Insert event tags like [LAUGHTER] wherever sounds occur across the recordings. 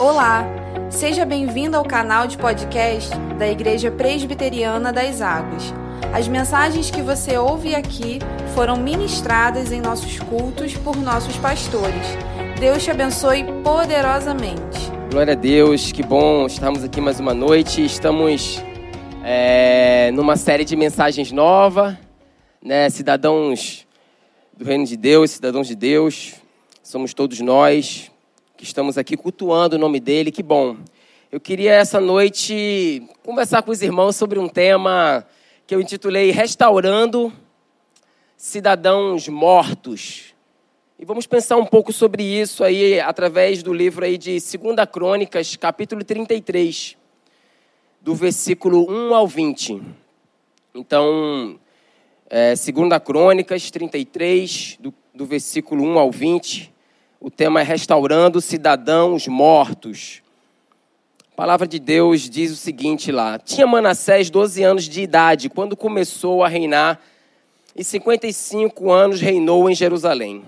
Olá, seja bem-vindo ao canal de podcast da Igreja Presbiteriana das Águas. As mensagens que você ouve aqui foram ministradas em nossos cultos por nossos pastores. Deus te abençoe poderosamente. Glória a Deus, que bom estarmos aqui mais uma noite. Estamos é, numa série de mensagens nova, né? Cidadãos do Reino de Deus, cidadãos de Deus, somos todos nós que estamos aqui cultuando o nome dele, que bom. Eu queria essa noite conversar com os irmãos sobre um tema que eu intitulei Restaurando Cidadãos Mortos. E vamos pensar um pouco sobre isso aí através do livro aí de 2 Crônicas, capítulo 33, do versículo 1 ao 20. Então, é, 2 Crônicas 33, do, do versículo 1 ao 20. O tema é Restaurando Cidadãos Mortos. A palavra de Deus diz o seguinte lá: Tinha Manassés 12 anos de idade quando começou a reinar, e 55 anos reinou em Jerusalém.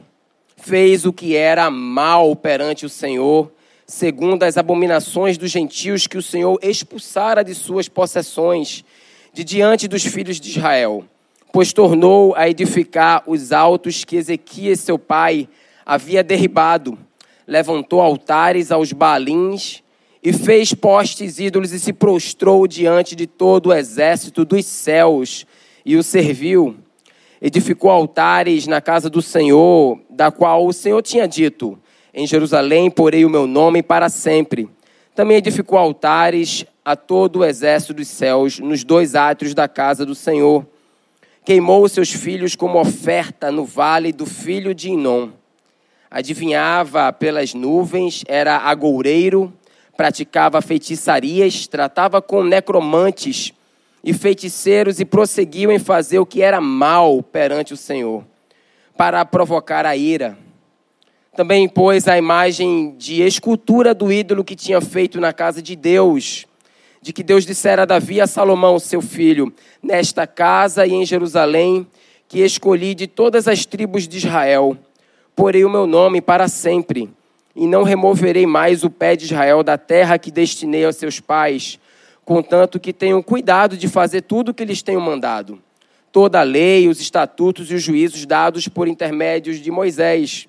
Fez o que era mal perante o Senhor, segundo as abominações dos gentios que o Senhor expulsara de suas possessões, de diante dos filhos de Israel. Pois tornou a edificar os altos que Ezequias, seu pai, havia derribado, levantou altares aos balins e fez postes ídolos e se prostrou diante de todo o exército dos céus e o serviu. Edificou altares na casa do Senhor, da qual o Senhor tinha dito: Em Jerusalém porei o meu nome para sempre. Também edificou altares a todo o exército dos céus nos dois átrios da casa do Senhor. Queimou seus filhos como oferta no vale do filho de Inom adivinhava pelas nuvens, era agoureiro, praticava feitiçarias, tratava com necromantes e feiticeiros e prosseguiu em fazer o que era mal perante o Senhor, para provocar a ira. Também pôs a imagem de escultura do ídolo que tinha feito na casa de Deus, de que Deus dissera a Davi a Salomão, seu filho, nesta casa e em Jerusalém, que escolhi de todas as tribos de Israel porei o meu nome para sempre, e não removerei mais o pé de Israel da terra que destinei aos seus pais, contanto que tenham cuidado de fazer tudo o que lhes tenho mandado. Toda a lei, os estatutos e os juízos dados por intermédios de Moisés.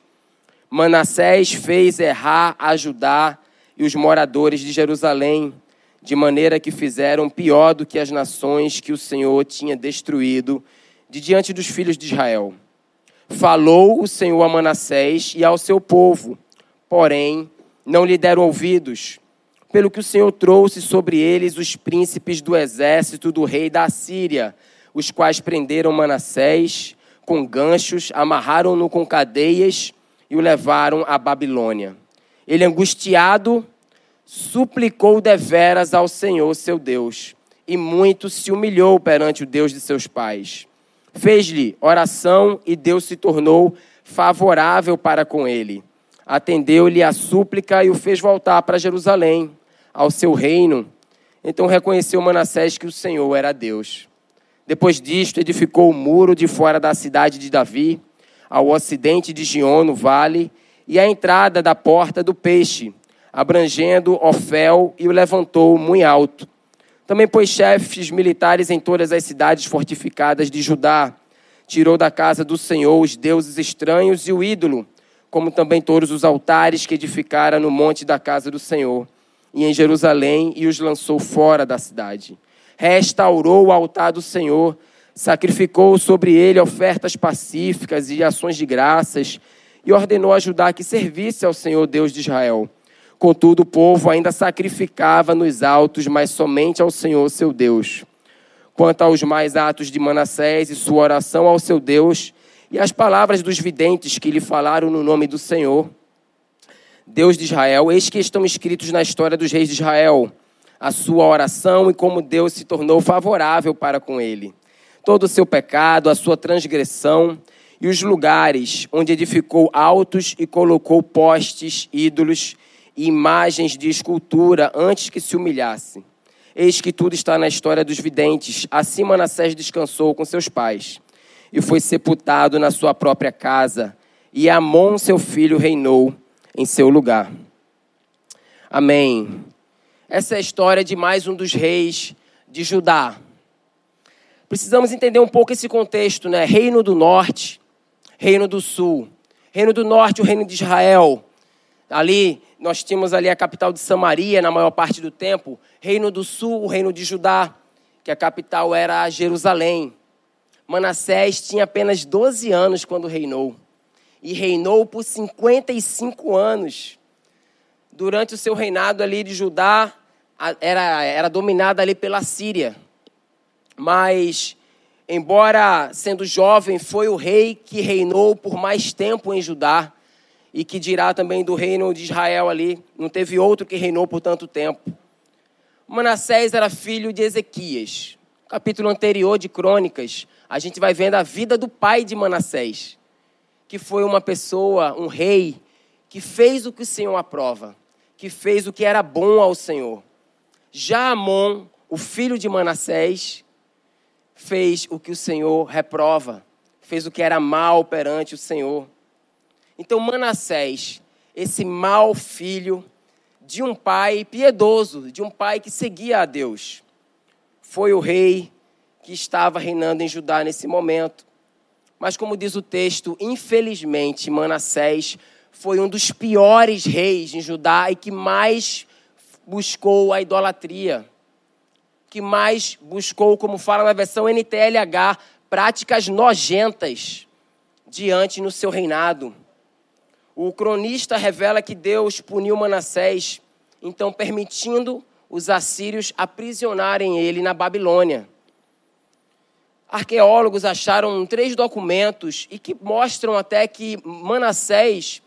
Manassés fez errar a Judá e os moradores de Jerusalém, de maneira que fizeram pior do que as nações que o Senhor tinha destruído de diante dos filhos de Israel. Falou o Senhor a Manassés e ao seu povo, porém não lhe deram ouvidos, pelo que o Senhor trouxe sobre eles os príncipes do exército do rei da Síria, os quais prenderam Manassés com ganchos, amarraram-no com cadeias e o levaram à Babilônia. Ele, angustiado, suplicou deveras ao Senhor seu Deus, e muito se humilhou perante o Deus de seus pais. Fez-lhe oração e Deus se tornou favorável para com ele. Atendeu-lhe a súplica e o fez voltar para Jerusalém, ao seu reino. Então reconheceu Manassés que o Senhor era Deus. Depois disto, edificou o muro de fora da cidade de Davi, ao ocidente de Gion, no vale, e a entrada da porta do peixe, abrangendo Ofel, e o levantou muito alto. Também pôs chefes militares em todas as cidades fortificadas de Judá. Tirou da casa do Senhor os deuses estranhos e o ídolo, como também todos os altares que edificara no monte da casa do Senhor e em Jerusalém, e os lançou fora da cidade. Restaurou o altar do Senhor, sacrificou sobre ele ofertas pacíficas e ações de graças, e ordenou a Judá que servisse ao Senhor Deus de Israel Contudo, o povo ainda sacrificava nos altos, mas somente ao Senhor seu Deus. Quanto aos mais atos de Manassés e sua oração ao seu Deus, e as palavras dos videntes que lhe falaram no nome do Senhor, Deus de Israel, eis que estão escritos na história dos reis de Israel, a sua oração e como Deus se tornou favorável para com ele. Todo o seu pecado, a sua transgressão e os lugares onde edificou altos e colocou postes, ídolos e imagens de escultura antes que se humilhasse. Eis que tudo está na história dos videntes. Assim Manassés descansou com seus pais e foi sepultado na sua própria casa, e Amon, seu filho, reinou em seu lugar. Amém. Essa é a história de mais um dos reis de Judá. Precisamos entender um pouco esse contexto, né? Reino do Norte, Reino do Sul. Reino do Norte, o Reino de Israel. Ali, nós tínhamos ali a capital de Samaria na maior parte do tempo. Reino do Sul, o Reino de Judá, que a capital era Jerusalém. Manassés tinha apenas 12 anos quando reinou. E reinou por 55 anos durante o seu reinado ali de Judá, era, era dominada ali pela Síria. Mas, embora sendo jovem, foi o rei que reinou por mais tempo em Judá. E que dirá também do reino de Israel ali. Não teve outro que reinou por tanto tempo. Manassés era filho de Ezequias. capítulo anterior de Crônicas, a gente vai vendo a vida do pai de Manassés, que foi uma pessoa, um rei, que fez o que o Senhor aprova que fez o que era bom ao Senhor. Já Amon, o filho de Manassés, fez o que o Senhor reprova, fez o que era mal perante o Senhor. Então Manassés, esse mau filho de um pai piedoso, de um pai que seguia a Deus, foi o rei que estava reinando em Judá nesse momento. Mas como diz o texto, infelizmente Manassés foi um dos piores reis em Judá e que mais buscou a idolatria, que mais buscou, como fala na versão NTLH, práticas nojentas diante no seu reinado. O cronista revela que Deus puniu Manassés, então permitindo os assírios aprisionarem ele na Babilônia. Arqueólogos acharam três documentos e que mostram até que Manassés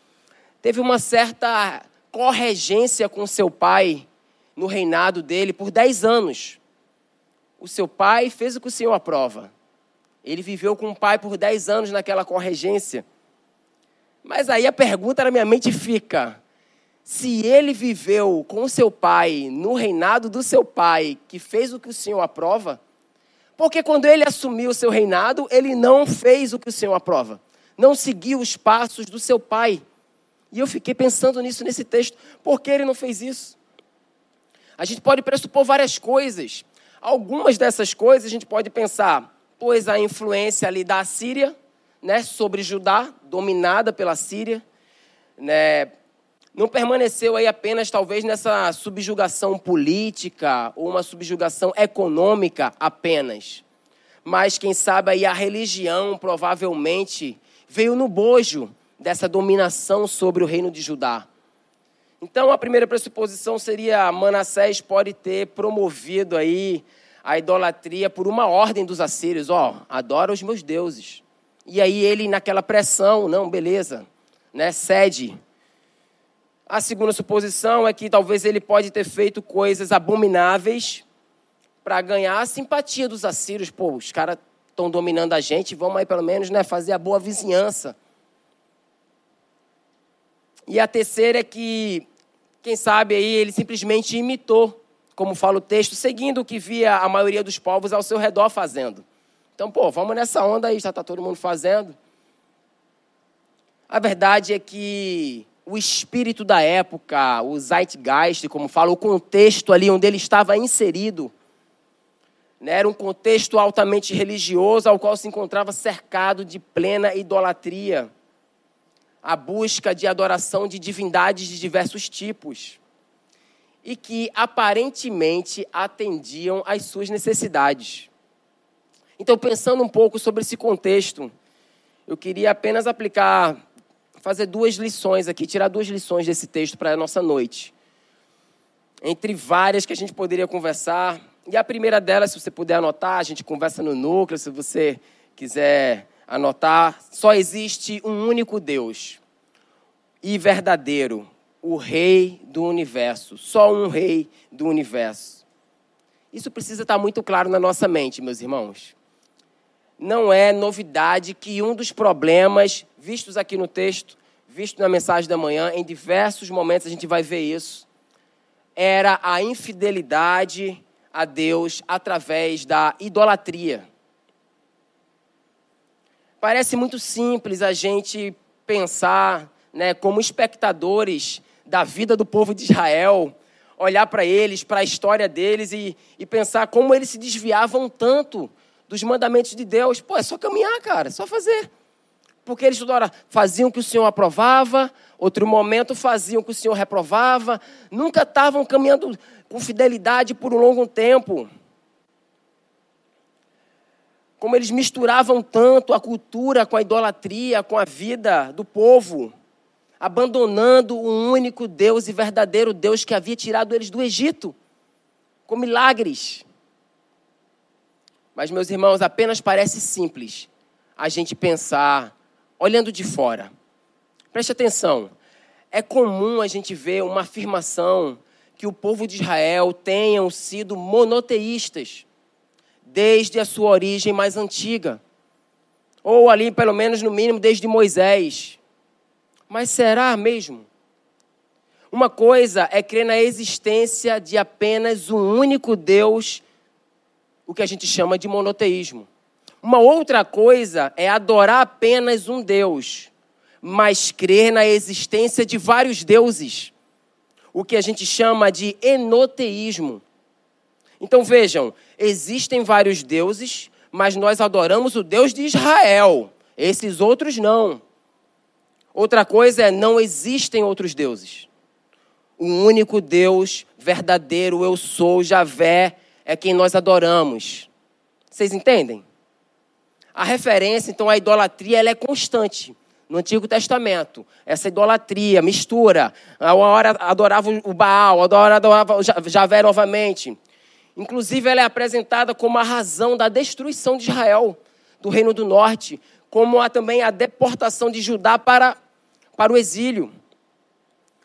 teve uma certa corregência com seu pai no reinado dele por dez anos. O seu pai fez o que o Senhor aprova. Ele viveu com o pai por dez anos naquela corregência. Mas aí a pergunta na minha mente fica: se ele viveu com seu pai, no reinado do seu pai, que fez o que o Senhor aprova, porque quando ele assumiu o seu reinado, ele não fez o que o Senhor aprova, não seguiu os passos do seu pai. E eu fiquei pensando nisso nesse texto. Por que ele não fez isso? A gente pode pressupor várias coisas. Algumas dessas coisas a gente pode pensar, pois a influência ali da Síria, né, sobre Judá, dominada pela Síria, né, não permaneceu aí apenas talvez nessa subjugação política ou uma subjugação econômica apenas. Mas quem sabe aí a religião provavelmente veio no bojo dessa dominação sobre o reino de Judá. Então, a primeira pressuposição seria Manassés pode ter promovido aí a idolatria por uma ordem dos assírios, ó, oh, adora os meus deuses. E aí ele naquela pressão, não, beleza, né, cede. A segunda suposição é que talvez ele pode ter feito coisas abomináveis para ganhar a simpatia dos assírios. Pô, os caras estão dominando a gente, vamos aí pelo menos né, fazer a boa vizinhança. E a terceira é que, quem sabe aí, ele simplesmente imitou, como fala o texto, seguindo o que via a maioria dos povos ao seu redor fazendo. Então, pô, vamos nessa onda aí, já está todo mundo fazendo. A verdade é que o espírito da época, o zeitgeist, como fala, o contexto ali onde ele estava inserido, né, era um contexto altamente religioso, ao qual se encontrava cercado de plena idolatria a busca de adoração de divindades de diversos tipos e que aparentemente atendiam às suas necessidades. Então, pensando um pouco sobre esse contexto, eu queria apenas aplicar, fazer duas lições aqui, tirar duas lições desse texto para a nossa noite. Entre várias que a gente poderia conversar. E a primeira delas, se você puder anotar, a gente conversa no núcleo, se você quiser anotar, só existe um único Deus e verdadeiro, o Rei do universo, só um Rei do universo. Isso precisa estar muito claro na nossa mente, meus irmãos. Não é novidade que um dos problemas vistos aqui no texto, visto na mensagem da manhã, em diversos momentos a gente vai ver isso, era a infidelidade a Deus através da idolatria. Parece muito simples a gente pensar, né, como espectadores da vida do povo de Israel, olhar para eles, para a história deles e, e pensar como eles se desviavam tanto dos mandamentos de Deus. Pô, é só caminhar, cara, é só fazer. Porque eles toda hora faziam o que o Senhor aprovava, outro momento faziam o que o Senhor reprovava, nunca estavam caminhando com fidelidade por um longo tempo. Como eles misturavam tanto a cultura com a idolatria, com a vida do povo abandonando o único Deus e verdadeiro Deus que havia tirado eles do Egito, com milagres. Mas, meus irmãos, apenas parece simples a gente pensar, olhando de fora. Preste atenção, é comum a gente ver uma afirmação que o povo de Israel tenham sido monoteístas desde a sua origem mais antiga. Ou ali, pelo menos, no mínimo, desde Moisés. Mas será mesmo? Uma coisa é crer na existência de apenas um único Deus, o que a gente chama de monoteísmo. Uma outra coisa é adorar apenas um Deus, mas crer na existência de vários deuses, o que a gente chama de enoteísmo. Então vejam, existem vários deuses, mas nós adoramos o Deus de Israel, esses outros não. Outra coisa é não existem outros deuses. O único Deus verdadeiro, eu sou, Javé, é quem nós adoramos. Vocês entendem? A referência, então, à idolatria, ela é constante no Antigo Testamento. Essa idolatria, mistura. Uma hora adorava o Baal, a hora adorava Javé novamente. Inclusive, ela é apresentada como a razão da destruição de Israel, do Reino do Norte, como há também a deportação de Judá para para o exílio.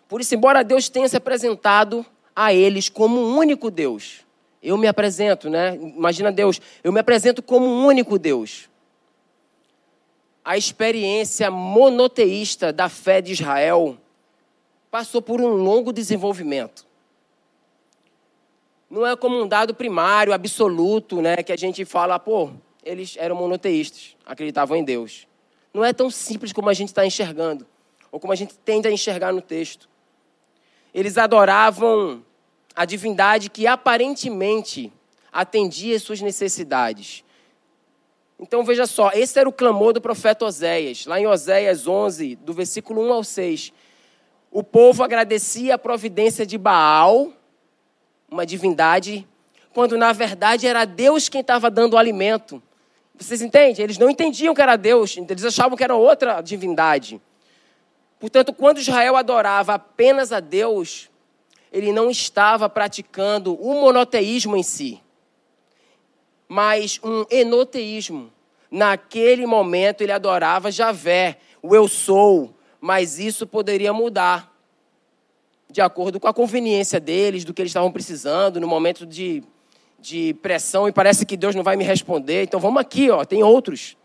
Por isso, embora Deus tenha se apresentado a eles como um único Deus, eu me apresento, né? Imagina Deus, eu me apresento como um único Deus. A experiência monoteísta da fé de Israel passou por um longo desenvolvimento. Não é como um dado primário, absoluto, né? Que a gente fala, pô, eles eram monoteístas, acreditavam em Deus. Não é tão simples como a gente está enxergando ou como a gente tende a enxergar no texto. Eles adoravam a divindade que aparentemente atendia às suas necessidades. Então veja só, esse era o clamor do profeta Oséias, lá em Oséias 11, do versículo 1 ao 6. O povo agradecia a providência de Baal, uma divindade, quando na verdade era Deus quem estava dando o alimento. Vocês entendem? Eles não entendiam que era Deus, eles achavam que era outra divindade. Portanto, quando Israel adorava apenas a Deus, ele não estava praticando o monoteísmo em si, mas um enoteísmo. Naquele momento ele adorava Javé, o eu sou, mas isso poderia mudar de acordo com a conveniência deles, do que eles estavam precisando, no momento de, de pressão, e parece que Deus não vai me responder. Então vamos aqui, ó, tem outros.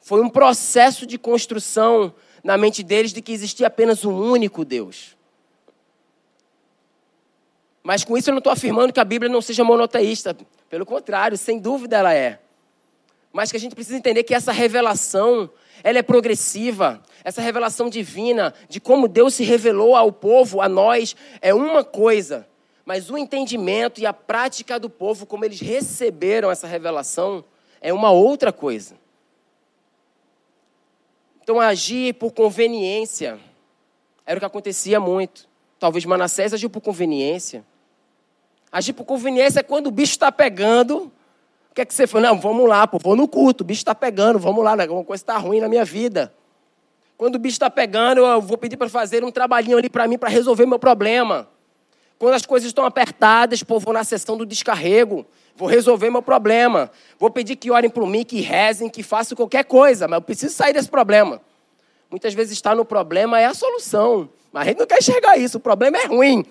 Foi um processo de construção na mente deles de que existia apenas um único Deus. Mas com isso eu não estou afirmando que a Bíblia não seja monoteísta. Pelo contrário, sem dúvida ela é. Mas que a gente precisa entender que essa revelação, ela é progressiva. Essa revelação divina de como Deus se revelou ao povo, a nós, é uma coisa. Mas o entendimento e a prática do povo, como eles receberam essa revelação, é uma outra coisa. Então, agir por conveniência era o que acontecia muito. Talvez Manassés agiu por conveniência. Agir por conveniência é quando o bicho está pegando. O que é que você fala? Não, vamos lá, pô, vou no culto, o bicho está pegando, vamos lá, né? alguma coisa está ruim na minha vida. Quando o bicho está pegando, eu vou pedir para fazer um trabalhinho ali para mim, para resolver meu problema. Quando as coisas estão apertadas, pô, vou na sessão do descarrego. Vou resolver meu problema. Vou pedir que orem por mim, que rezem, que façam qualquer coisa, mas eu preciso sair desse problema. Muitas vezes estar no problema é a solução, mas a gente não quer enxergar isso. O problema é ruim.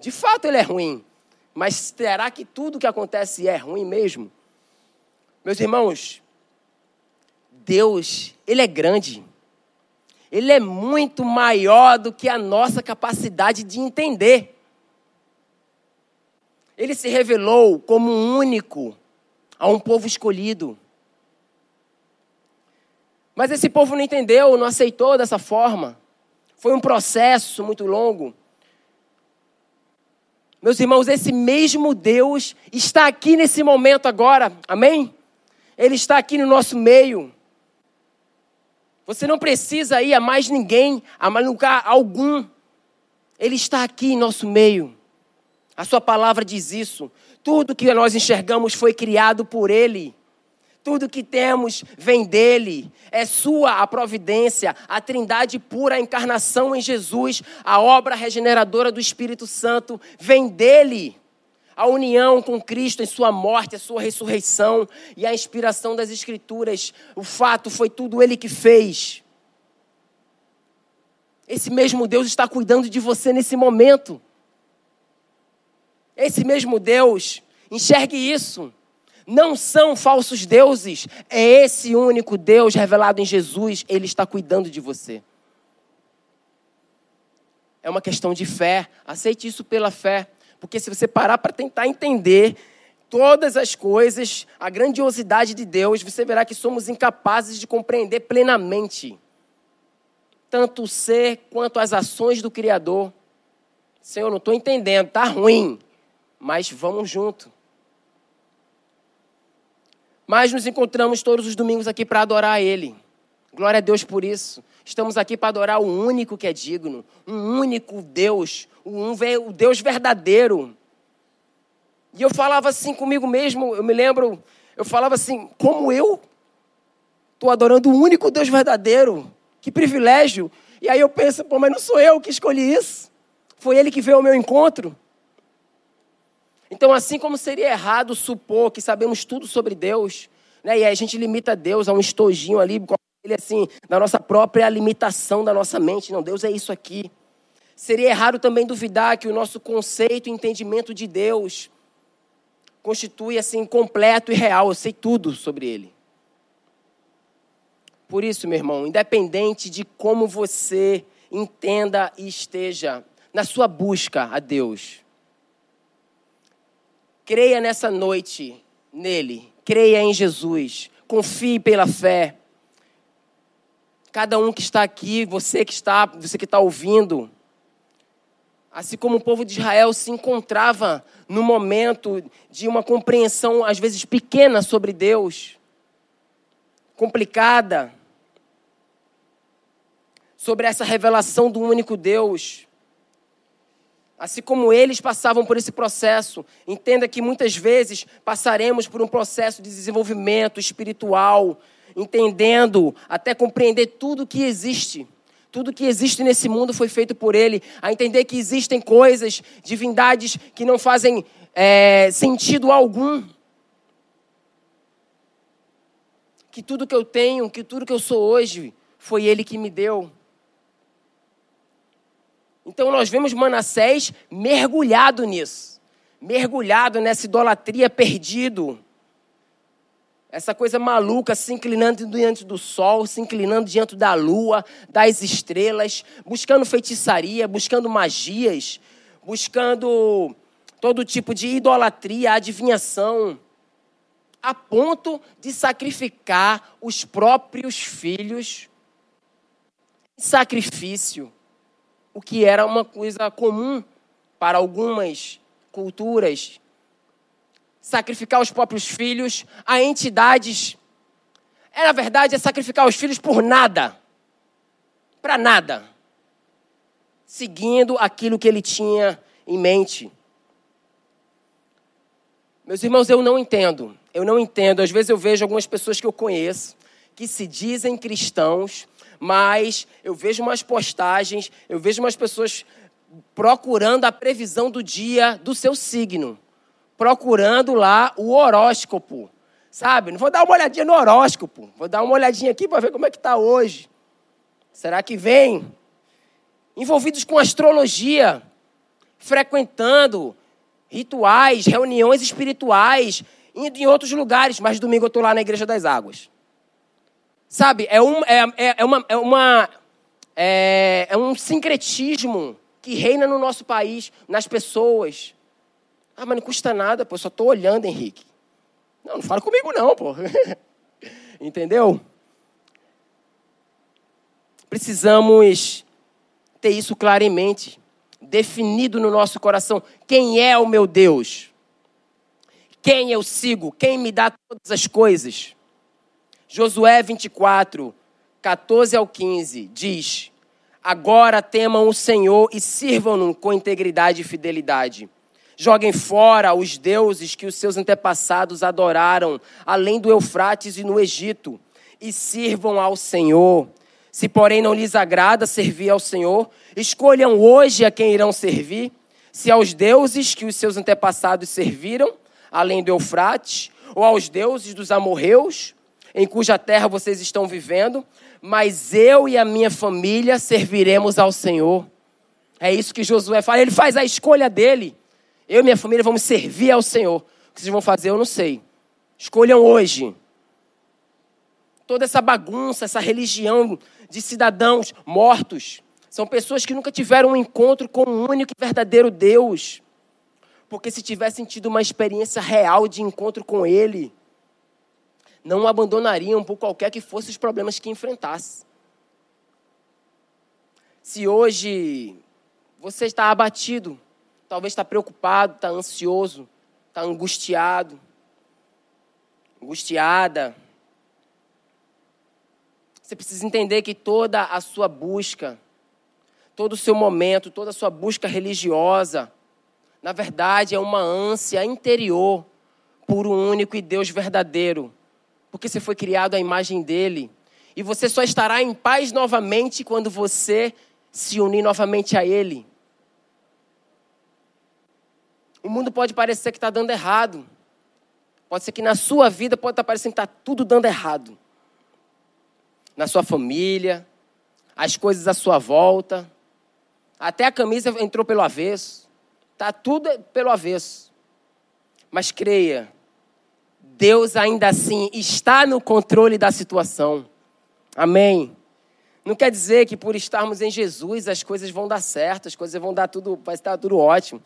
De fato, ele é ruim. Mas será que tudo que acontece é ruim mesmo? Meus irmãos, Deus, Ele é grande. Ele é muito maior do que a nossa capacidade de entender. Ele se revelou como único a um povo escolhido. Mas esse povo não entendeu, não aceitou dessa forma. Foi um processo muito longo. Meus irmãos, esse mesmo Deus está aqui nesse momento agora, amém? Ele está aqui no nosso meio. Você não precisa ir a mais ninguém, a mais lugar algum. Ele está aqui em nosso meio. A sua palavra diz isso. Tudo que nós enxergamos foi criado por Ele. Tudo que temos vem dele. É sua a providência, a trindade pura, a encarnação em Jesus, a obra regeneradora do Espírito Santo vem dele. A união com Cristo em sua morte, a sua ressurreição e a inspiração das Escrituras. O fato foi tudo ele que fez. Esse mesmo Deus está cuidando de você nesse momento. Esse mesmo Deus, enxergue isso não são falsos deuses. É esse único Deus revelado em Jesus. Ele está cuidando de você. É uma questão de fé. Aceite isso pela fé. Porque se você parar para tentar entender todas as coisas, a grandiosidade de Deus, você verá que somos incapazes de compreender plenamente tanto o ser quanto as ações do Criador. Senhor, não estou entendendo, está ruim, mas vamos junto. Mas nos encontramos todos os domingos aqui para adorar a Ele. Glória a Deus por isso. Estamos aqui para adorar o único que é digno, um único Deus, um, o Deus verdadeiro. E eu falava assim comigo mesmo, eu me lembro, eu falava assim, como eu estou adorando o único Deus verdadeiro, que privilégio. E aí eu penso, pô, mas não sou eu que escolhi isso, foi Ele que veio ao meu encontro. Então, assim como seria errado supor que sabemos tudo sobre Deus, né, e a gente limita Deus a um estojinho ali, ele assim, na nossa própria limitação da nossa mente. Não, Deus é isso aqui. Seria errado também duvidar que o nosso conceito e entendimento de Deus constitui assim completo e real. Eu sei tudo sobre Ele. Por isso, meu irmão, independente de como você entenda e esteja na sua busca a Deus, Creia nessa noite nele. Creia em Jesus. Confie pela fé. Cada um que está aqui, você que está, você que está ouvindo, assim como o povo de Israel se encontrava no momento de uma compreensão às vezes pequena sobre Deus, complicada, sobre essa revelação do único Deus. Assim como eles passavam por esse processo, entenda que muitas vezes passaremos por um processo de desenvolvimento espiritual, entendendo, até compreender tudo que existe. Tudo que existe nesse mundo foi feito por Ele. A entender que existem coisas, divindades que não fazem é, sentido algum. Que tudo que eu tenho, que tudo que eu sou hoje, foi Ele que me deu. Então nós vemos Manassés mergulhado nisso, mergulhado nessa idolatria perdido. Essa coisa maluca, se inclinando diante do sol, se inclinando diante da lua, das estrelas, buscando feitiçaria, buscando magias, buscando todo tipo de idolatria, adivinhação, a ponto de sacrificar os próprios filhos em sacrifício o que era uma coisa comum para algumas culturas. Sacrificar os próprios filhos a entidades. É, na verdade, é sacrificar os filhos por nada. Para nada. Seguindo aquilo que ele tinha em mente. Meus irmãos, eu não entendo. Eu não entendo. Às vezes eu vejo algumas pessoas que eu conheço que se dizem cristãos, mas eu vejo umas postagens, eu vejo umas pessoas procurando a previsão do dia do seu signo, procurando lá o horóscopo, sabe? Não vou dar uma olhadinha no horóscopo, vou dar uma olhadinha aqui para ver como é que está hoje. Será que vem? Envolvidos com astrologia, frequentando rituais, reuniões espirituais, indo em outros lugares, mas domingo eu estou lá na Igreja das Águas. Sabe, é, um, é, é, é, uma, é, uma, é, é um sincretismo que reina no nosso país, nas pessoas. Ah, mas não custa nada, pô, só estou olhando, Henrique. Não, não fala comigo não, pô. [LAUGHS] Entendeu? Precisamos ter isso claramente, definido no nosso coração. Quem é o meu Deus? Quem eu sigo? Quem me dá todas as coisas? Josué 24, 14 ao 15 diz: Agora temam o Senhor e sirvam-no com integridade e fidelidade. Joguem fora os deuses que os seus antepassados adoraram, além do Eufrates e no Egito, e sirvam ao Senhor. Se, porém, não lhes agrada servir ao Senhor, escolham hoje a quem irão servir, se aos deuses que os seus antepassados serviram, além do Eufrates, ou aos deuses dos amorreus, em cuja terra vocês estão vivendo, mas eu e a minha família serviremos ao Senhor. É isso que Josué fala. Ele faz a escolha dele. Eu e minha família vamos servir ao Senhor. O que vocês vão fazer, eu não sei. Escolham hoje. Toda essa bagunça, essa religião de cidadãos mortos, são pessoas que nunca tiveram um encontro com o único e verdadeiro Deus. Porque se tivessem tido uma experiência real de encontro com Ele, não o abandonariam por qualquer que fossem os problemas que enfrentasse. Se hoje você está abatido, talvez está preocupado, está ansioso, está angustiado, angustiada. Você precisa entender que toda a sua busca, todo o seu momento, toda a sua busca religiosa, na verdade é uma ânsia interior por um único e Deus verdadeiro, porque você foi criado à imagem dele. E você só estará em paz novamente quando você se unir novamente a ele. O mundo pode parecer que está dando errado. Pode ser que na sua vida pode estar tá parecendo que está tudo dando errado. Na sua família, as coisas à sua volta. Até a camisa entrou pelo avesso. Está tudo pelo avesso. Mas creia, Deus ainda assim está no controle da situação. Amém. Não quer dizer que por estarmos em Jesus as coisas vão dar certo, as coisas vão dar tudo, vai estar tudo ótimo.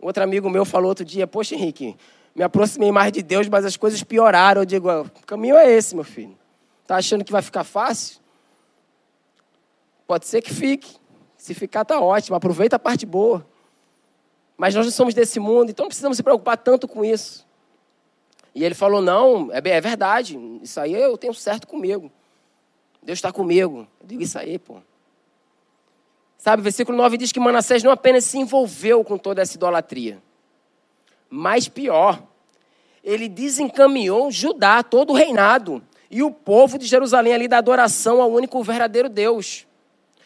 Outro amigo meu falou outro dia, poxa Henrique, me aproximei mais de Deus, mas as coisas pioraram. Eu digo, o caminho é esse, meu filho. Tá achando que vai ficar fácil? Pode ser que fique. Se ficar, tá ótimo. Aproveita a parte boa. Mas nós não somos desse mundo, então não precisamos se preocupar tanto com isso. E ele falou: não, é, é verdade. Isso aí eu tenho certo comigo. Deus está comigo. Eu digo isso aí, pô. Sabe, versículo 9 diz que Manassés não apenas se envolveu com toda essa idolatria, mas pior, ele desencaminhou Judá, todo o reinado, e o povo de Jerusalém ali da adoração ao único verdadeiro Deus.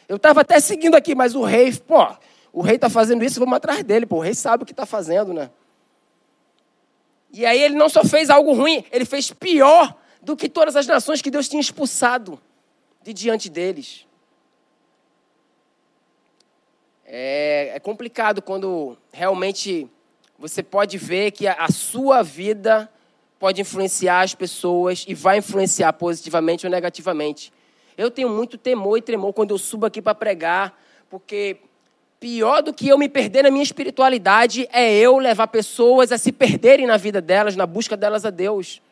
Eu estava até seguindo aqui, mas o rei, pô, o rei está fazendo isso, vamos atrás dele, pô, o rei sabe o que está fazendo, né? E aí ele não só fez algo ruim, ele fez pior do que todas as nações que Deus tinha expulsado de diante deles. É, é complicado quando realmente você pode ver que a, a sua vida pode influenciar as pessoas e vai influenciar positivamente ou negativamente. Eu tenho muito temor e tremor quando eu subo aqui para pregar, porque pior do que eu me perder na minha espiritualidade é eu levar pessoas a se perderem na vida delas, na busca delas a Deus.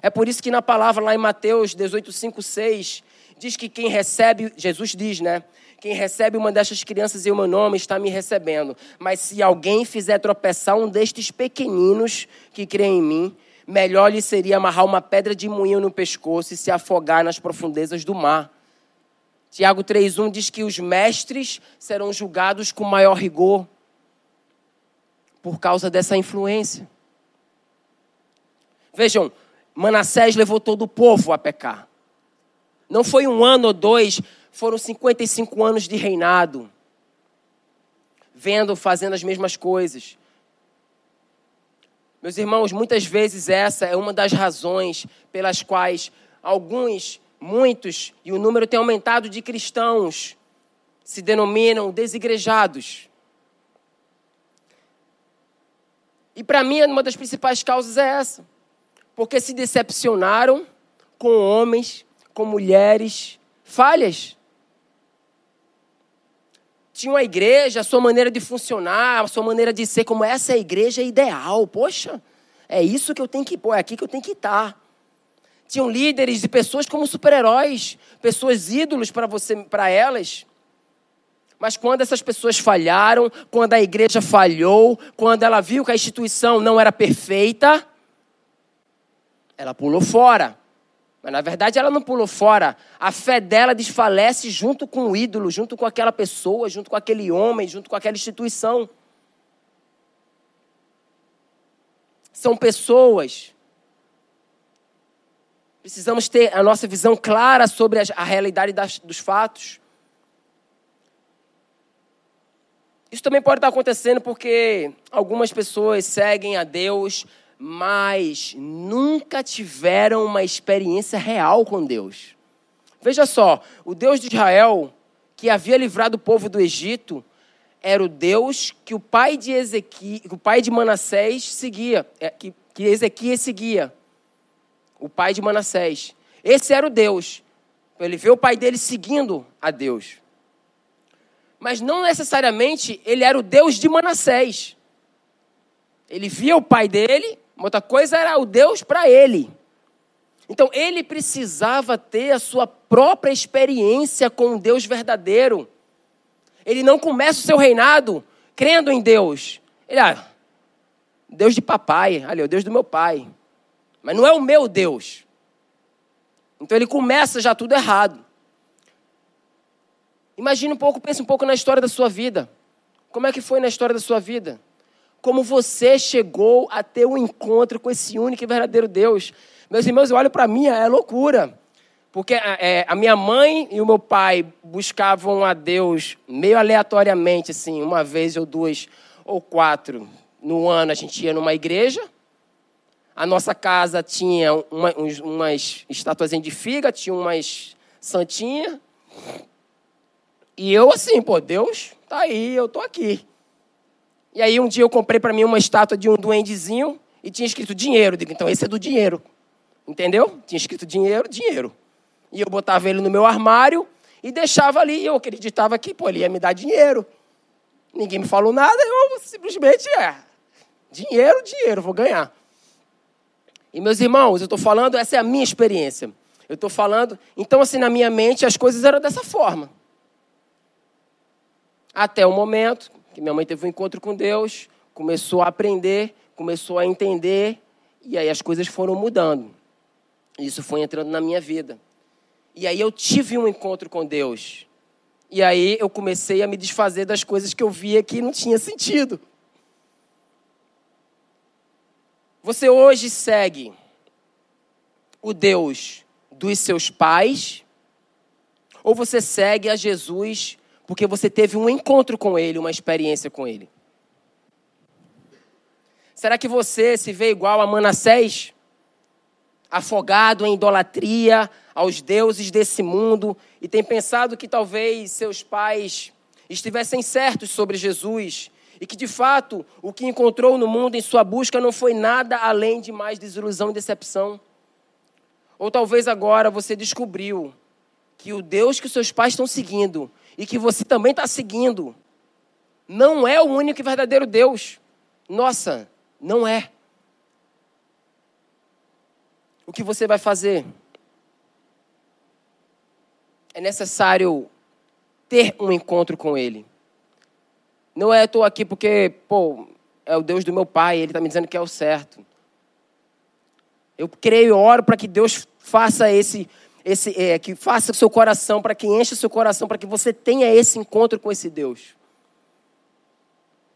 É por isso que na palavra lá em Mateus 18, 5, 6, diz que quem recebe, Jesus diz, né? Quem recebe uma destas crianças em meu nome está me recebendo. Mas se alguém fizer tropeçar um destes pequeninos que creem em mim, melhor lhe seria amarrar uma pedra de moinho no pescoço e se afogar nas profundezas do mar. Tiago 3,1 diz que os mestres serão julgados com maior rigor por causa dessa influência. Vejam, Manassés levou todo o povo a pecar. Não foi um ano ou dois foram 55 anos de reinado, vendo, fazendo as mesmas coisas. Meus irmãos, muitas vezes essa é uma das razões pelas quais alguns, muitos, e o número tem aumentado de cristãos se denominam desigrejados. E para mim, uma das principais causas é essa. Porque se decepcionaram com homens, com mulheres falhas tinham a igreja, a sua maneira de funcionar, a sua maneira de ser, como essa é a igreja ideal. Poxa, é isso que eu tenho que pôr, é aqui que eu tenho que estar. Tinham líderes e pessoas como super-heróis, pessoas ídolos para você, para elas. Mas quando essas pessoas falharam, quando a igreja falhou, quando ela viu que a instituição não era perfeita, ela pulou fora. Mas na verdade ela não pulou fora. A fé dela desfalece junto com o ídolo, junto com aquela pessoa, junto com aquele homem, junto com aquela instituição. São pessoas. Precisamos ter a nossa visão clara sobre a realidade das, dos fatos. Isso também pode estar acontecendo porque algumas pessoas seguem a Deus, mas nunca tiveram uma experiência real com Deus. Veja só, o Deus de Israel, que havia livrado o povo do Egito, era o Deus que o pai de Ezequiel, o pai de Manassés seguia, é, que, que Ezequias seguia. O pai de Manassés. Esse era o Deus. Ele vê o pai dele seguindo a Deus mas não necessariamente ele era o Deus de Manassés. Ele via o pai dele, uma outra coisa era o Deus para ele. Então ele precisava ter a sua própria experiência com o Deus verdadeiro. Ele não começa o seu reinado crendo em Deus. Ele, ah, Deus de papai, ali, o Deus do meu pai. Mas não é o meu Deus. Então ele começa já tudo errado. Imagine um pouco, pense um pouco na história da sua vida. Como é que foi na história da sua vida? Como você chegou a ter um encontro com esse único e verdadeiro Deus? Meus irmãos, eu olho para mim, é loucura. Porque é, a minha mãe e o meu pai buscavam a Deus meio aleatoriamente, assim, uma vez ou duas ou quatro no ano a gente ia numa igreja. A nossa casa tinha uma, umas estatuazinhas de figa, tinha umas santinhas. E eu assim, pô, Deus tá aí, eu tô aqui. E aí um dia eu comprei para mim uma estátua de um duendezinho e tinha escrito dinheiro. Digo, então esse é do dinheiro. Entendeu? Tinha escrito dinheiro, dinheiro. E eu botava ele no meu armário e deixava ali. E eu acreditava que, pô, ele ia me dar dinheiro. Ninguém me falou nada, eu simplesmente, é, dinheiro, dinheiro, vou ganhar. E meus irmãos, eu estou falando, essa é a minha experiência. Eu estou falando, então assim, na minha mente as coisas eram dessa forma. Até o momento que minha mãe teve um encontro com Deus, começou a aprender, começou a entender, e aí as coisas foram mudando. Isso foi entrando na minha vida. E aí eu tive um encontro com Deus. E aí eu comecei a me desfazer das coisas que eu via que não tinha sentido. Você hoje segue o Deus dos seus pais ou você segue a Jesus porque você teve um encontro com Ele, uma experiência com Ele. Será que você se vê igual a Manassés? Afogado em idolatria aos deuses desse mundo e tem pensado que talvez seus pais estivessem certos sobre Jesus e que de fato o que encontrou no mundo em sua busca não foi nada além de mais desilusão e decepção. Ou talvez agora você descobriu que o Deus que seus pais estão seguindo e que você também está seguindo, não é o único e verdadeiro Deus. Nossa, não é. O que você vai fazer? É necessário ter um encontro com Ele. Não é estou aqui porque, pô, é o Deus do meu pai, Ele está me dizendo que é o certo. Eu creio e oro para que Deus faça esse esse, é, que faça o seu coração, para que encha o seu coração, para que você tenha esse encontro com esse Deus.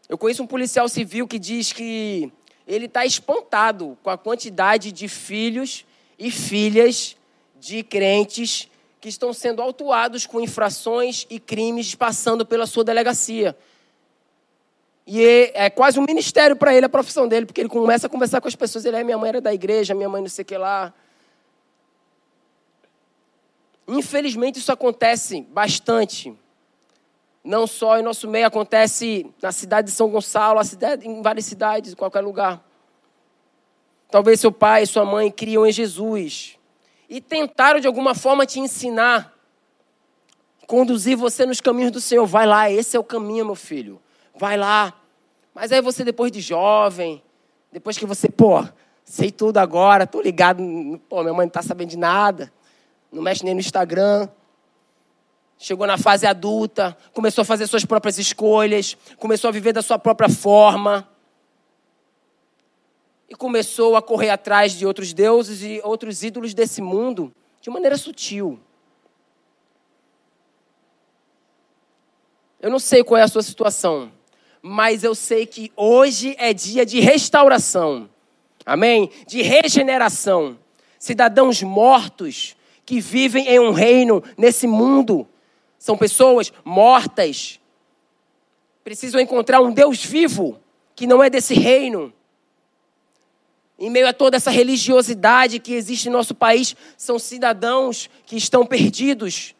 Eu conheço um policial civil que diz que ele está espantado com a quantidade de filhos e filhas de crentes que estão sendo autuados com infrações e crimes passando pela sua delegacia. E é, é quase um ministério para ele, a profissão dele, porque ele começa a conversar com as pessoas. Ele é minha mãe era da igreja, minha mãe não sei o que lá. Infelizmente, isso acontece bastante. Não só em nosso meio, acontece na cidade de São Gonçalo, cidade, em várias cidades, em qualquer lugar. Talvez seu pai e sua mãe criam em Jesus e tentaram de alguma forma te ensinar, conduzir você nos caminhos do Senhor. Vai lá, esse é o caminho, meu filho. Vai lá. Mas aí você, depois de jovem, depois que você, pô, sei tudo agora, tô ligado, pô, minha mãe não tá sabendo de nada não mexe nem no Instagram. chegou na fase adulta, começou a fazer suas próprias escolhas, começou a viver da sua própria forma. E começou a correr atrás de outros deuses e outros ídolos desse mundo de maneira sutil. Eu não sei qual é a sua situação, mas eu sei que hoje é dia de restauração. Amém? De regeneração. Cidadãos mortos que vivem em um reino nesse mundo são pessoas mortas. Precisam encontrar um Deus vivo que não é desse reino. Em meio a toda essa religiosidade que existe no nosso país, são cidadãos que estão perdidos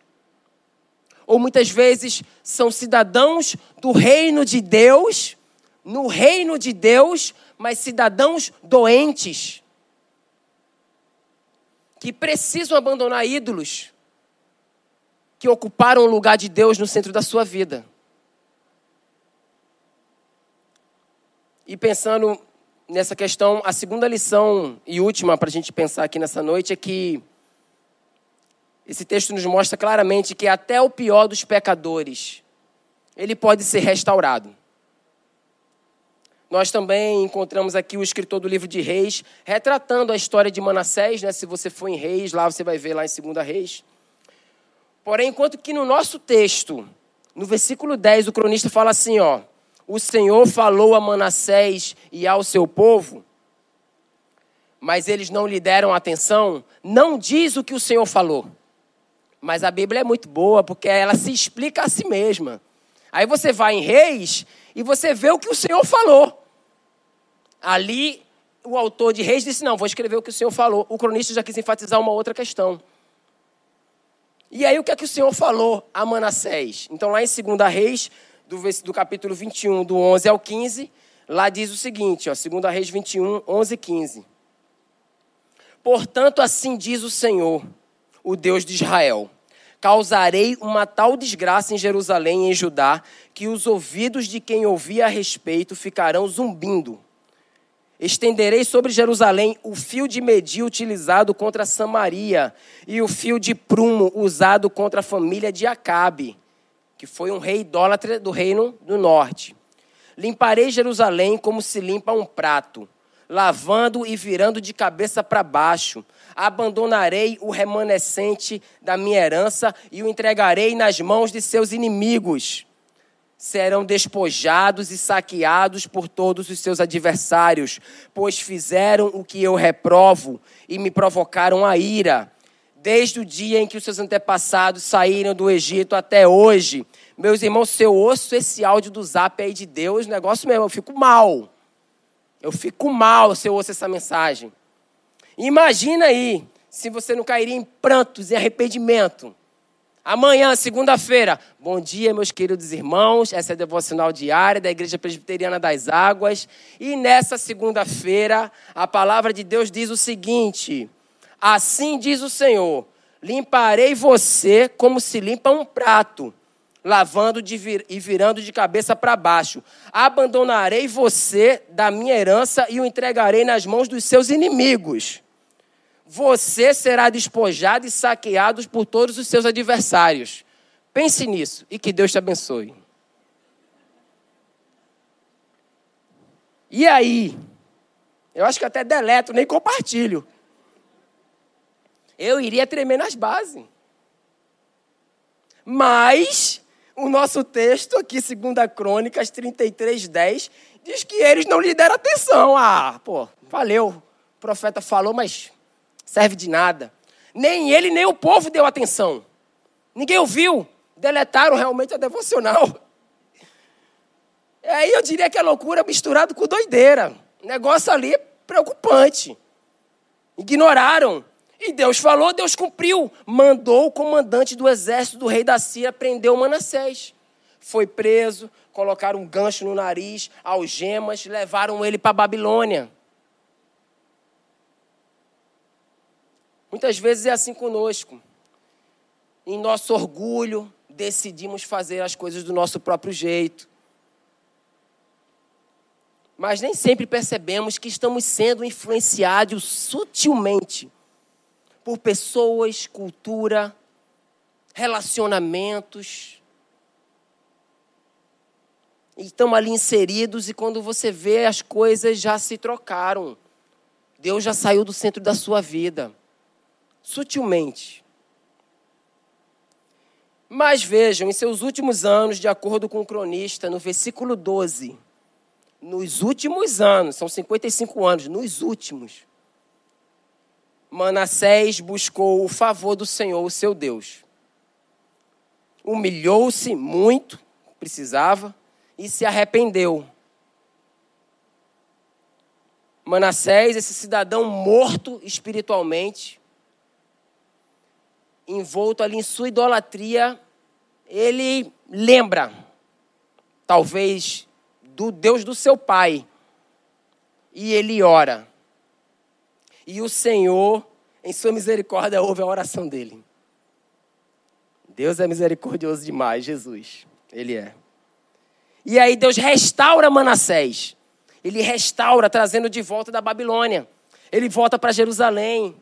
ou muitas vezes são cidadãos do reino de Deus, no reino de Deus, mas cidadãos doentes, que precisam abandonar ídolos que ocuparam o lugar de Deus no centro da sua vida. E pensando nessa questão, a segunda lição e última para a gente pensar aqui nessa noite é que esse texto nos mostra claramente que até o pior dos pecadores, ele pode ser restaurado. Nós também encontramos aqui o escritor do livro de Reis, retratando a história de Manassés, né? Se você for em Reis, lá você vai ver lá em 2 Reis. Porém, enquanto que no nosso texto, no versículo 10, o cronista fala assim, ó: O Senhor falou a Manassés e ao seu povo, mas eles não lhe deram atenção, não diz o que o Senhor falou. Mas a Bíblia é muito boa porque ela se explica a si mesma. Aí você vai em Reis e você vê o que o Senhor falou. Ali, o autor de Reis disse: Não, vou escrever o que o Senhor falou. O cronista já quis enfatizar uma outra questão. E aí, o que é que o Senhor falou a Manassés? Então, lá em 2 Reis, do, do capítulo 21, do 11 ao 15, lá diz o seguinte: ó, 2 Reis 21, 11 e 15. Portanto, assim diz o Senhor o Deus de Israel. Causarei uma tal desgraça em Jerusalém e em Judá, que os ouvidos de quem ouvia a respeito ficarão zumbindo. Estenderei sobre Jerusalém o fio de medir utilizado contra Samaria e o fio de prumo usado contra a família de Acabe, que foi um rei idólatra do reino do norte. Limparei Jerusalém como se limpa um prato, lavando e virando de cabeça para baixo abandonarei o remanescente da minha herança e o entregarei nas mãos de seus inimigos. Serão despojados e saqueados por todos os seus adversários, pois fizeram o que eu reprovo e me provocaram a ira. Desde o dia em que os seus antepassados saíram do Egito até hoje. Meus irmãos, se eu ouço esse áudio do zap aí de Deus, negócio mesmo, eu fico mal. Eu fico mal se eu ouço essa mensagem. Imagina aí se você não cairia em prantos e arrependimento. Amanhã, segunda-feira, bom dia, meus queridos irmãos. Essa é a devocional diária da Igreja Presbiteriana das Águas. E nessa segunda-feira, a palavra de Deus diz o seguinte: Assim diz o Senhor: limparei você como se limpa um prato, lavando vir, e virando de cabeça para baixo. Abandonarei você da minha herança e o entregarei nas mãos dos seus inimigos você será despojado e saqueado por todos os seus adversários. Pense nisso e que Deus te abençoe. E aí? Eu acho que até deleto, nem compartilho. Eu iria tremer nas bases. Mas o nosso texto aqui, 2 Crônicas 33, 10, diz que eles não lhe deram atenção. Ah, pô, valeu. O profeta falou, mas serve de nada. Nem ele, nem o povo deu atenção. Ninguém ouviu. Deletaram realmente a devocional. [LAUGHS] Aí eu diria que é loucura misturado com doideira. Negócio ali preocupante. Ignoraram. E Deus falou, Deus cumpriu. Mandou o comandante do exército do rei da Síria prender o Manassés. Foi preso, colocaram um gancho no nariz, algemas, levaram ele para Babilônia. Muitas vezes é assim conosco. Em nosso orgulho, decidimos fazer as coisas do nosso próprio jeito. Mas nem sempre percebemos que estamos sendo influenciados sutilmente por pessoas, cultura, relacionamentos. E estão ali inseridos, e quando você vê, as coisas já se trocaram. Deus já saiu do centro da sua vida, sutilmente. Mas vejam, em seus últimos anos, de acordo com o cronista, no versículo 12, nos últimos anos, são 55 anos, nos últimos, Manassés buscou o favor do Senhor, o seu Deus. Humilhou-se muito, precisava, e se arrependeu. Manassés, esse cidadão morto espiritualmente, envolto ali em sua idolatria, ele lembra, talvez, do Deus do seu pai. E ele ora. E o Senhor, em sua misericórdia, ouve a oração dele. Deus é misericordioso demais, Jesus. Ele é. E aí Deus restaura Manassés. Ele restaura, trazendo de volta da Babilônia. Ele volta para Jerusalém.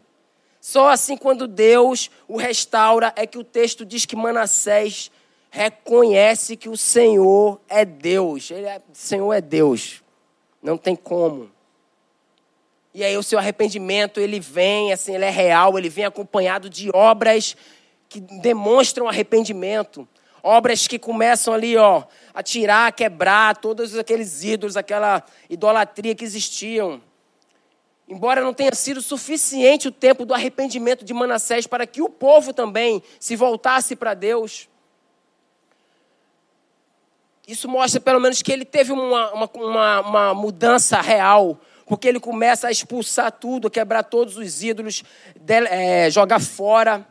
Só assim, quando Deus o restaura, é que o texto diz que Manassés reconhece que o Senhor é Deus. Ele é, Senhor é Deus. Não tem como. E aí o seu arrependimento, ele vem, assim, ele é real, ele vem acompanhado de obras que demonstram arrependimento. Obras que começam ali, ó, a tirar, a quebrar todos aqueles ídolos, aquela idolatria que existiam. Embora não tenha sido suficiente o tempo do arrependimento de Manassés para que o povo também se voltasse para Deus. Isso mostra pelo menos que ele teve uma, uma, uma, uma mudança real, porque ele começa a expulsar tudo, quebrar todos os ídolos, é, jogar fora.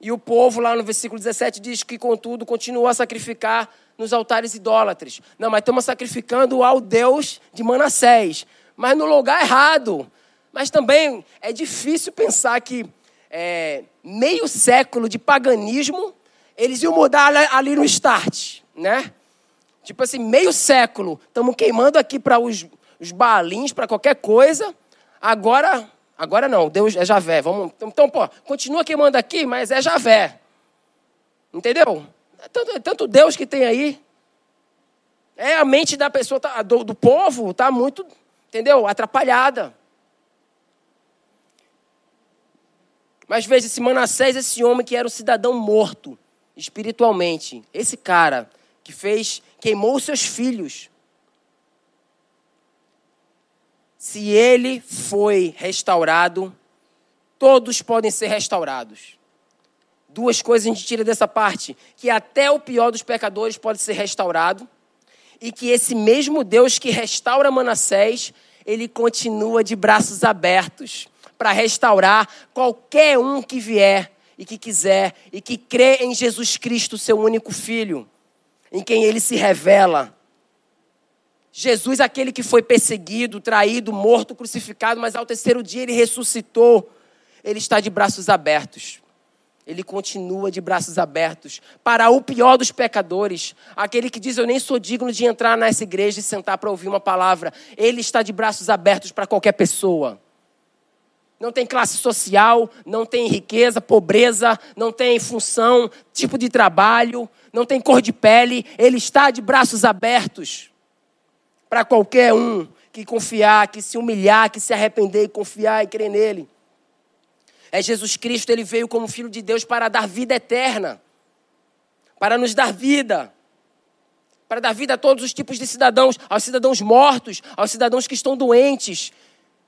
E o povo, lá no versículo 17, diz que, contudo, continuou a sacrificar nos altares idólatras. Não, mas estamos sacrificando ao Deus de Manassés mas no lugar errado. Mas também é difícil pensar que é, meio século de paganismo eles iam mudar ali no start, né? Tipo assim, meio século, estamos queimando aqui para os, os balins, para qualquer coisa. Agora, agora não, Deus é Javé. Vamos, então, pô, continua queimando aqui, mas é Javé. Entendeu? É tanto, é tanto Deus que tem aí. É a mente da pessoa, tá, do, do povo, está muito entendeu? Atrapalhada. Mas veja, esse Manassés, esse homem que era um cidadão morto espiritualmente, esse cara que fez, queimou seus filhos. Se ele foi restaurado, todos podem ser restaurados. Duas coisas a gente tira dessa parte: que até o pior dos pecadores pode ser restaurado e que esse mesmo Deus que restaura Manassés, ele continua de braços abertos para restaurar qualquer um que vier e que quiser e que crê em Jesus Cristo, seu único filho, em quem ele se revela. Jesus, aquele que foi perseguido, traído, morto, crucificado, mas ao terceiro dia ele ressuscitou. Ele está de braços abertos ele continua de braços abertos para o pior dos pecadores, aquele que diz: Eu nem sou digno de entrar nessa igreja e sentar para ouvir uma palavra. Ele está de braços abertos para qualquer pessoa. Não tem classe social, não tem riqueza, pobreza, não tem função, tipo de trabalho, não tem cor de pele. Ele está de braços abertos para qualquer um que confiar, que se humilhar, que se arrepender e confiar e crer nele. É Jesus Cristo, ele veio como Filho de Deus para dar vida eterna, para nos dar vida, para dar vida a todos os tipos de cidadãos, aos cidadãos mortos, aos cidadãos que estão doentes,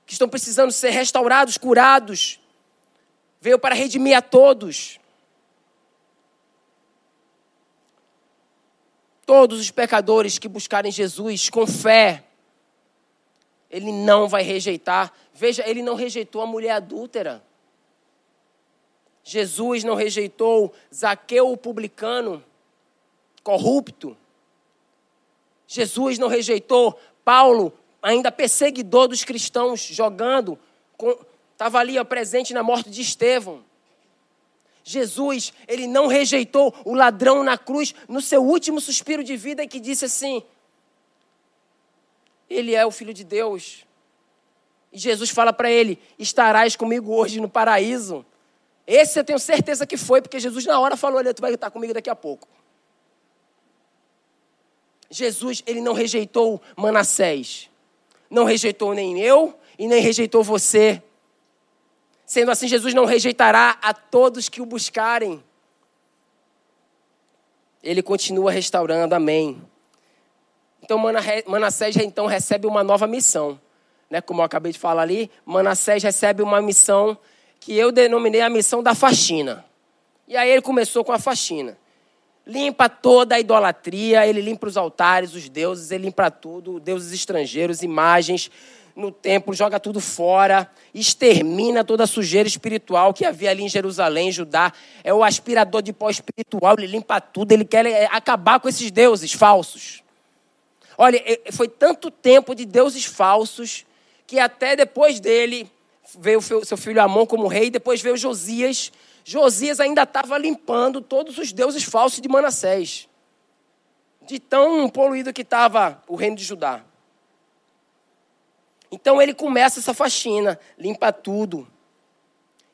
que estão precisando ser restaurados, curados. Veio para redimir a todos. Todos os pecadores que buscarem Jesus com fé, Ele não vai rejeitar. Veja, Ele não rejeitou a mulher adúltera. Jesus não rejeitou Zaqueu, o publicano, corrupto. Jesus não rejeitou Paulo, ainda perseguidor dos cristãos, jogando, estava ali presente na morte de Estevão. Jesus, ele não rejeitou o ladrão na cruz no seu último suspiro de vida e que disse assim: Ele é o filho de Deus. E Jesus fala para ele: Estarás comigo hoje no paraíso. Esse eu tenho certeza que foi, porque Jesus na hora falou: Olha, tu vai estar comigo daqui a pouco. Jesus, ele não rejeitou Manassés. Não rejeitou nem eu e nem rejeitou você. Sendo assim, Jesus não rejeitará a todos que o buscarem. Ele continua restaurando, amém. Então Manassés então recebe uma nova missão. Né? Como eu acabei de falar ali, Manassés recebe uma missão que eu denominei a missão da faxina. E aí ele começou com a faxina. Limpa toda a idolatria, ele limpa os altares, os deuses, ele limpa tudo, deuses estrangeiros, imagens no templo, joga tudo fora, extermina toda a sujeira espiritual que havia ali em Jerusalém, Judá. É o aspirador de pó espiritual, ele limpa tudo, ele quer é, acabar com esses deuses falsos. Olha, foi tanto tempo de deuses falsos que até depois dele veio seu filho Amon como rei, depois veio Josias, Josias ainda estava limpando todos os deuses falsos de Manassés. De tão poluído que estava o reino de Judá. Então ele começa essa faxina, limpa tudo.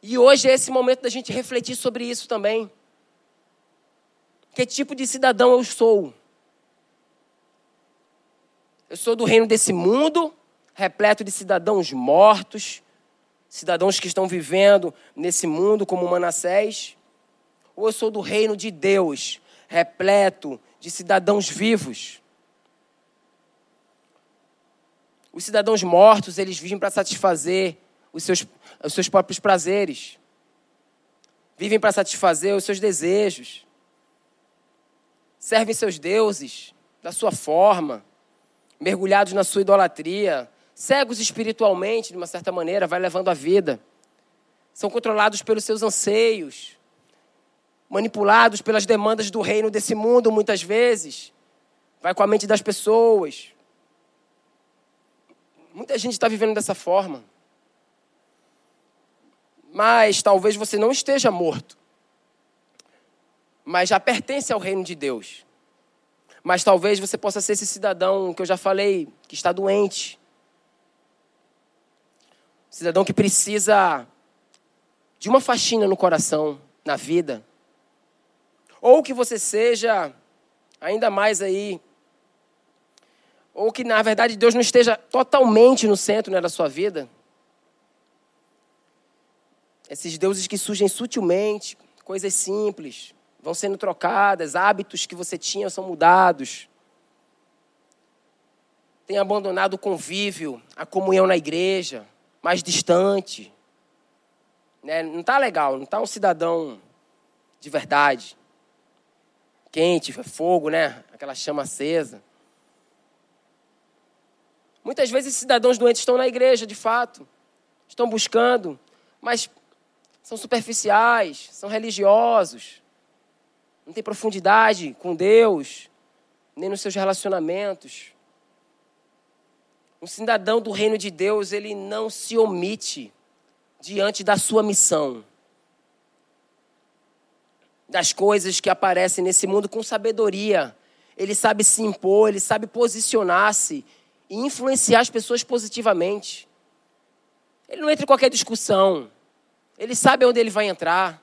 E hoje é esse momento da gente refletir sobre isso também. Que tipo de cidadão eu sou? Eu sou do reino desse mundo, repleto de cidadãos mortos, cidadãos que estão vivendo nesse mundo como Manassés, ou eu sou do reino de Deus, repleto de cidadãos vivos. Os cidadãos mortos, eles vivem para satisfazer os seus, os seus próprios prazeres. Vivem para satisfazer os seus desejos. Servem seus deuses da sua forma, mergulhados na sua idolatria, cegos espiritualmente, de uma certa maneira, vai levando a vida. São controlados pelos seus anseios, manipulados pelas demandas do reino desse mundo, muitas vezes. Vai com a mente das pessoas. Muita gente está vivendo dessa forma. Mas talvez você não esteja morto. Mas já pertence ao reino de Deus. Mas talvez você possa ser esse cidadão que eu já falei, que está doente, Cidadão que precisa de uma faxina no coração, na vida. Ou que você seja ainda mais aí ou que na verdade Deus não esteja totalmente no centro né, da sua vida. Esses deuses que surgem sutilmente, coisas simples, vão sendo trocadas, hábitos que você tinha são mudados. Tem abandonado o convívio, a comunhão na igreja, mais distante. Né? Não está legal, não está um cidadão de verdade. Quente, fogo, né? Aquela chama acesa. Muitas vezes cidadãos doentes estão na igreja, de fato. Estão buscando, mas são superficiais, são religiosos. Não tem profundidade com Deus, nem nos seus relacionamentos. Um cidadão do reino de Deus, ele não se omite diante da sua missão. Das coisas que aparecem nesse mundo com sabedoria. Ele sabe se impor, ele sabe posicionar-se e influenciar as pessoas positivamente. Ele não entra em qualquer discussão. Ele sabe onde ele vai entrar.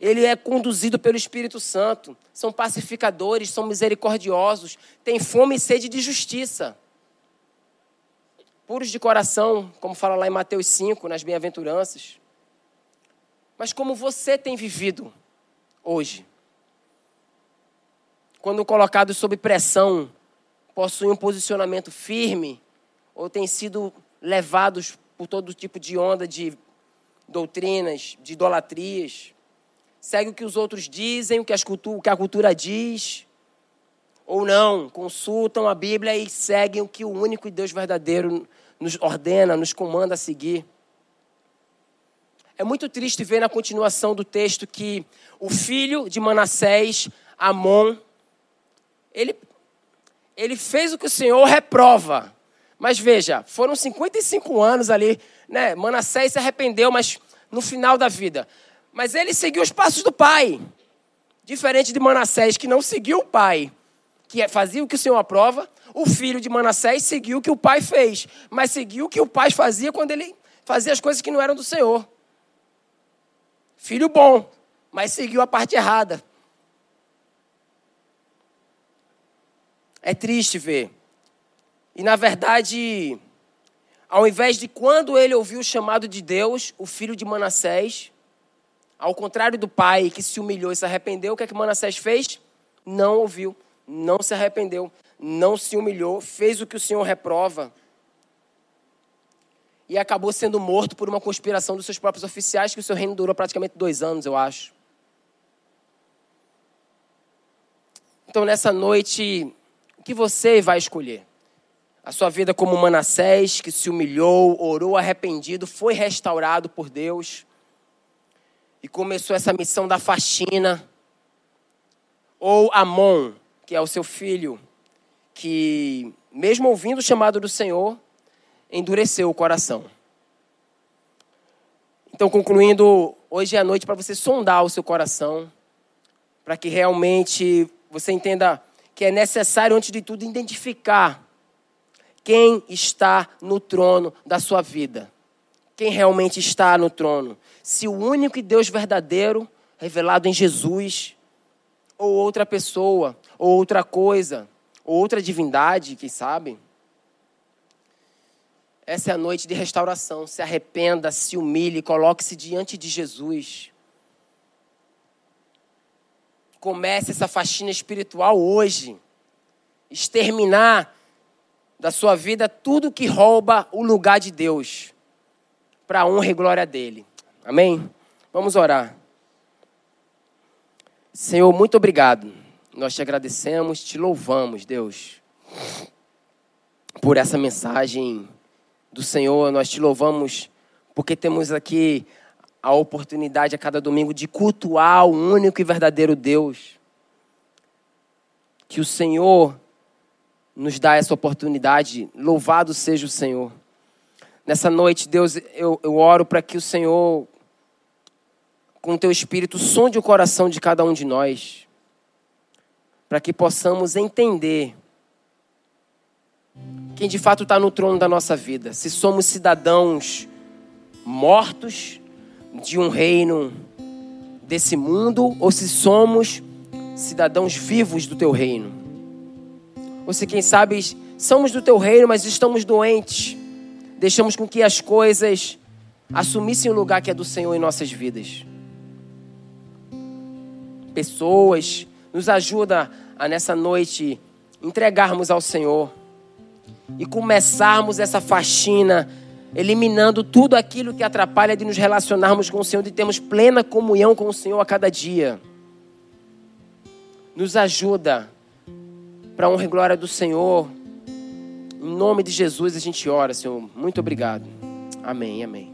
Ele é conduzido pelo Espírito Santo. São pacificadores, são misericordiosos, têm fome e sede de justiça puros de coração, como fala lá em Mateus 5, nas bem-aventuranças. Mas como você tem vivido hoje? Quando colocados sob pressão, possuem um posicionamento firme ou têm sido levados por todo tipo de onda de doutrinas, de idolatrias? Segue o que os outros dizem, o que, o que a cultura diz, ou não, consultam a Bíblia e seguem o que o único Deus verdadeiro nos ordena, nos comanda a seguir. É muito triste ver na continuação do texto que o filho de Manassés, Amon, ele, ele fez o que o Senhor reprova. Mas veja, foram 55 anos ali, né? Manassés se arrependeu, mas no final da vida. Mas ele seguiu os passos do pai. Diferente de Manassés, que não seguiu o pai, que fazia o que o Senhor aprova, o filho de Manassés seguiu o que o pai fez, mas seguiu o que o pai fazia quando ele fazia as coisas que não eram do Senhor. Filho bom, mas seguiu a parte errada. É triste ver. E na verdade, ao invés de quando ele ouviu o chamado de Deus, o filho de Manassés, ao contrário do pai que se humilhou e se arrependeu, o que é que Manassés fez? Não ouviu, não se arrependeu, não se humilhou, fez o que o Senhor reprova. E acabou sendo morto por uma conspiração dos seus próprios oficiais, que o seu reino durou praticamente dois anos, eu acho. Então, nessa noite, o que você vai escolher? a sua vida como Manassés, que se humilhou, orou arrependido, foi restaurado por Deus e começou essa missão da faxina. Ou Amon, que é o seu filho, que, mesmo ouvindo o chamado do Senhor, endureceu o coração. Então, concluindo, hoje é a noite para você sondar o seu coração, para que realmente você entenda que é necessário, antes de tudo, identificar quem está no trono da sua vida. Quem realmente está no trono. Se o único Deus verdadeiro, revelado em Jesus, ou outra pessoa, ou outra coisa, ou outra divindade, quem sabe. Essa é a noite de restauração. Se arrependa, se humilhe, coloque-se diante de Jesus. Comece essa faxina espiritual hoje. Exterminar da sua vida tudo que rouba o lugar de Deus, para a honra e glória dele. Amém? Vamos orar. Senhor, muito obrigado. Nós te agradecemos, te louvamos, Deus, por essa mensagem do Senhor. Nós te louvamos porque temos aqui a oportunidade a cada domingo de cultuar o único e verdadeiro Deus. Que o Senhor nos dá essa oportunidade. Louvado seja o Senhor. Nessa noite, Deus, eu, eu oro para que o Senhor, com o teu espírito, sonde o coração de cada um de nós, para que possamos entender quem de fato está no trono da nossa vida. Se somos cidadãos mortos de um reino desse mundo ou se somos cidadãos vivos do teu reino. Ou se, quem sabe, somos do teu reino, mas estamos doentes. Deixamos com que as coisas assumissem o lugar que é do Senhor em nossas vidas. Pessoas, nos ajuda a nessa noite entregarmos ao Senhor e começarmos essa faxina, eliminando tudo aquilo que atrapalha de nos relacionarmos com o Senhor, de termos plena comunhão com o Senhor a cada dia. Nos ajuda para a honra e glória do Senhor. Em nome de Jesus a gente ora, Senhor. Muito obrigado. Amém, amém.